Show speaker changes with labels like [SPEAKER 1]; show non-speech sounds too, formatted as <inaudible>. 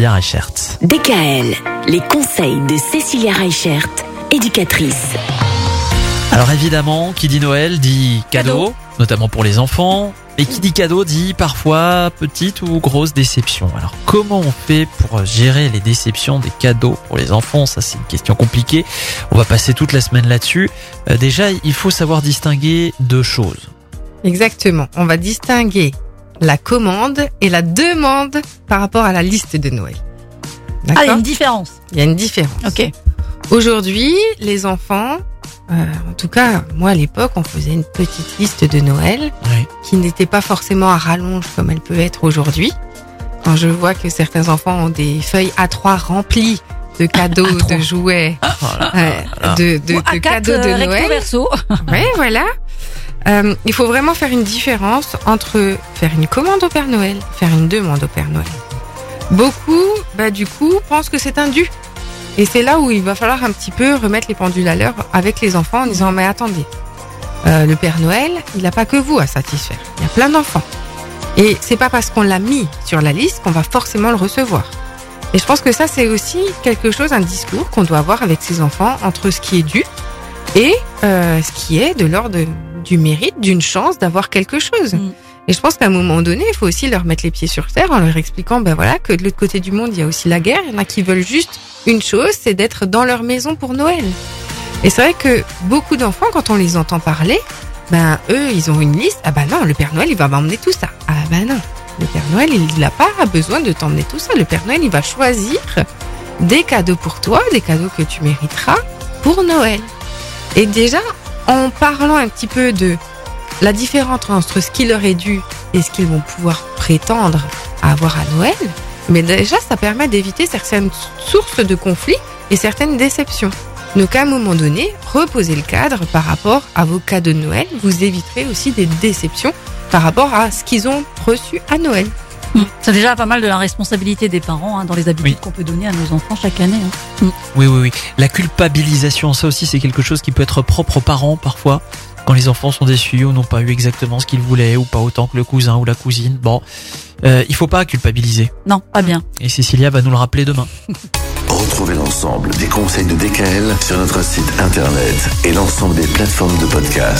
[SPEAKER 1] Cécilia Reichert.
[SPEAKER 2] DKL, les conseils de Cécilia Reichert, éducatrice.
[SPEAKER 1] Alors évidemment, qui dit Noël dit cadeau, notamment pour les enfants. Et qui dit cadeau dit parfois petite ou grosse déception. Alors comment on fait pour gérer les déceptions des cadeaux pour les enfants? Ça c'est une question compliquée. On va passer toute la semaine là-dessus. Euh, déjà, il faut savoir distinguer deux choses.
[SPEAKER 3] Exactement. On va distinguer la commande et la demande par rapport à la liste de Noël.
[SPEAKER 4] Ah, il y a une différence.
[SPEAKER 3] Il y a une différence.
[SPEAKER 4] Ok.
[SPEAKER 3] Aujourd'hui, les enfants, euh, en tout cas, moi à l'époque, on faisait une petite liste de Noël
[SPEAKER 1] Oui.
[SPEAKER 3] qui n'était pas forcément à rallonge comme elle peut être aujourd'hui. Quand je vois que certains enfants ont des feuilles A3 remplies de cadeaux, <laughs>
[SPEAKER 4] A3.
[SPEAKER 3] de jouets,
[SPEAKER 1] Voilà.
[SPEAKER 3] ouais, de, de, de
[SPEAKER 4] A4,
[SPEAKER 3] cadeaux
[SPEAKER 4] euh,
[SPEAKER 3] de
[SPEAKER 4] recto
[SPEAKER 3] Noël.
[SPEAKER 4] verso.
[SPEAKER 3] Oui, voilà. Euh, il faut vraiment faire une différence entre faire une commande au Père Noël, faire une demande au Père Noël. Beaucoup, bah, du coup, pensent que c'est un dû. Et c'est là où il va falloir un petit peu remettre les pendules à l'heure avec les enfants en disant, mais attendez, euh, le Père Noël, il n'a pas que vous à satisfaire. Il y a plein d'enfants. Et c'est pas parce qu'on l'a mis sur la liste qu'on va forcément le recevoir. Et je pense que ça, c'est aussi quelque chose, un discours qu'on doit avoir avec ses enfants entre ce qui est dû et euh, ce qui est de l'ordre du mérite, d'une chance d'avoir quelque chose.
[SPEAKER 4] Mm.
[SPEAKER 3] Et je pense qu'à un moment donné, il faut aussi leur mettre les pieds sur terre en leur expliquant ben voilà, que de l'autre côté du monde, il y a aussi la guerre. Il y en a qui veulent juste une chose, c'est d'être dans leur maison pour Noël. Et c'est vrai que beaucoup d'enfants, quand on les entend parler, ben eux, ils ont une liste. Ah ben non, le Père Noël, il va m'emmener tout ça. Ah ben non, le Père Noël, il n'a pas besoin de t'emmener tout ça. Le Père Noël, il va choisir des cadeaux pour toi, des cadeaux que tu mériteras pour Noël. Et déjà, en parlant un petit peu de la différence entre ce qui leur est dû et ce qu'ils vont pouvoir prétendre avoir à Noël, mais déjà, ça permet d'éviter certaines sources de conflits et certaines déceptions. Donc, à un moment donné, reposez le cadre par rapport à vos cadeaux de Noël. Vous éviterez aussi des déceptions par rapport à ce qu'ils ont reçu à Noël.
[SPEAKER 4] Mm. C'est déjà pas mal de la responsabilité des parents hein, dans les habitudes
[SPEAKER 1] Oui.
[SPEAKER 4] qu'on peut donner à nos enfants chaque année. hein.
[SPEAKER 1] Oui, oui, oui. La culpabilisation, ça aussi, c'est quelque chose qui peut être propre aux parents parfois. Quand les enfants sont déçus ou n'ont pas eu exactement ce qu'ils voulaient ou pas autant que le cousin ou la cousine. Bon, euh, il faut pas culpabiliser.
[SPEAKER 4] Non, pas bien.
[SPEAKER 1] Et Cécilia va nous le rappeler demain. <laughs>
[SPEAKER 5] Retrouvez l'ensemble des conseils de DKL sur notre site internet et l'ensemble des plateformes de podcast.